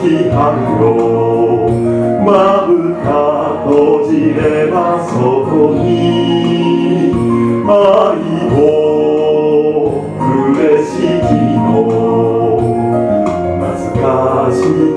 気繁をまぶた閉じればそこに愛を嬉しきの。懐かしい。